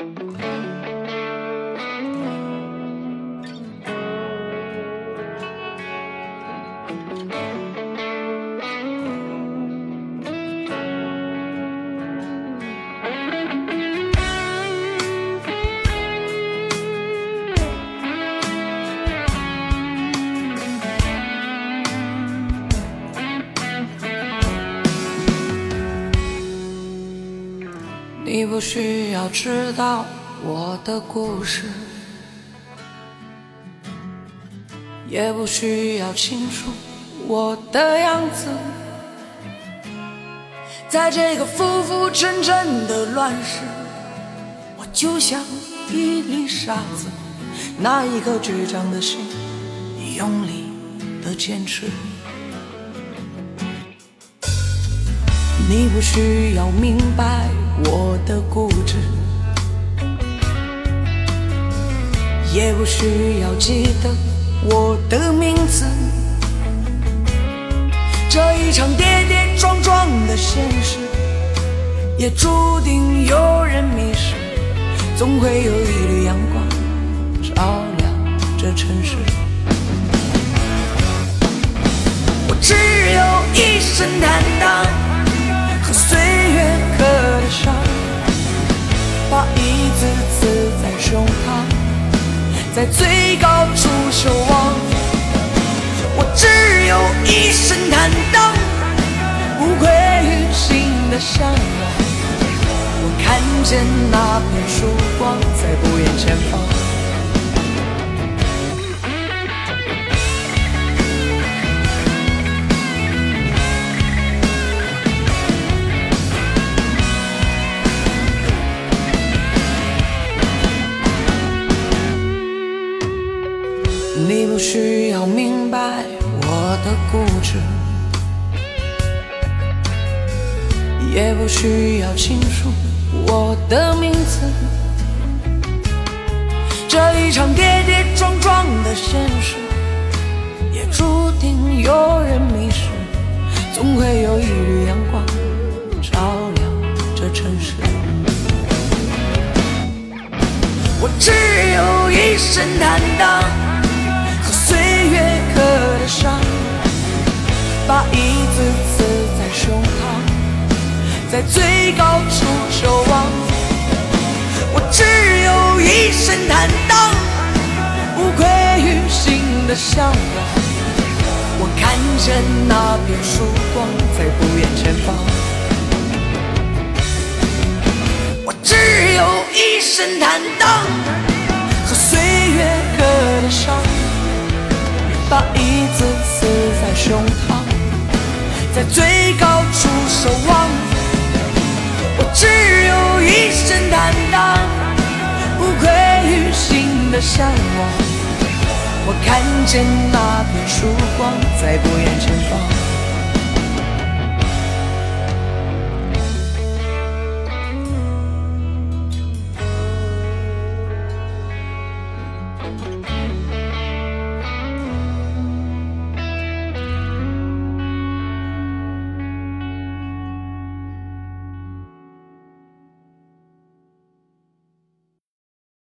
Música 你不需要知道我的故事，也不需要清楚我的样子。在这个浮浮沉沉的乱世，我就像一粒沙子，拿一颗倔强的心，用力的坚持。你不需要明白。我的固执，也不需要记得我的名字。这一场跌跌撞撞的现实，也注定有人迷失。总会有一缕阳光照亮这城市。我只有一身坦荡。一字在胸膛，在最高处守望。我只有一身坦荡，无愧于心的向往。我看见那片曙光你不需要明白我的固执，也不需要清楚我的名字。这一场跌跌撞撞的现实，也注定有人迷失。总会有一缕阳光照亮这城市。我只有一身坦荡。在最高处守望。我只有一身坦荡，无愧于心的向往。我看见那片曙光在不远前方。我只有一身坦荡和岁月刻的伤。把一字刺在胸膛，在最高处守望。向往我看见那片曙光在不远前方。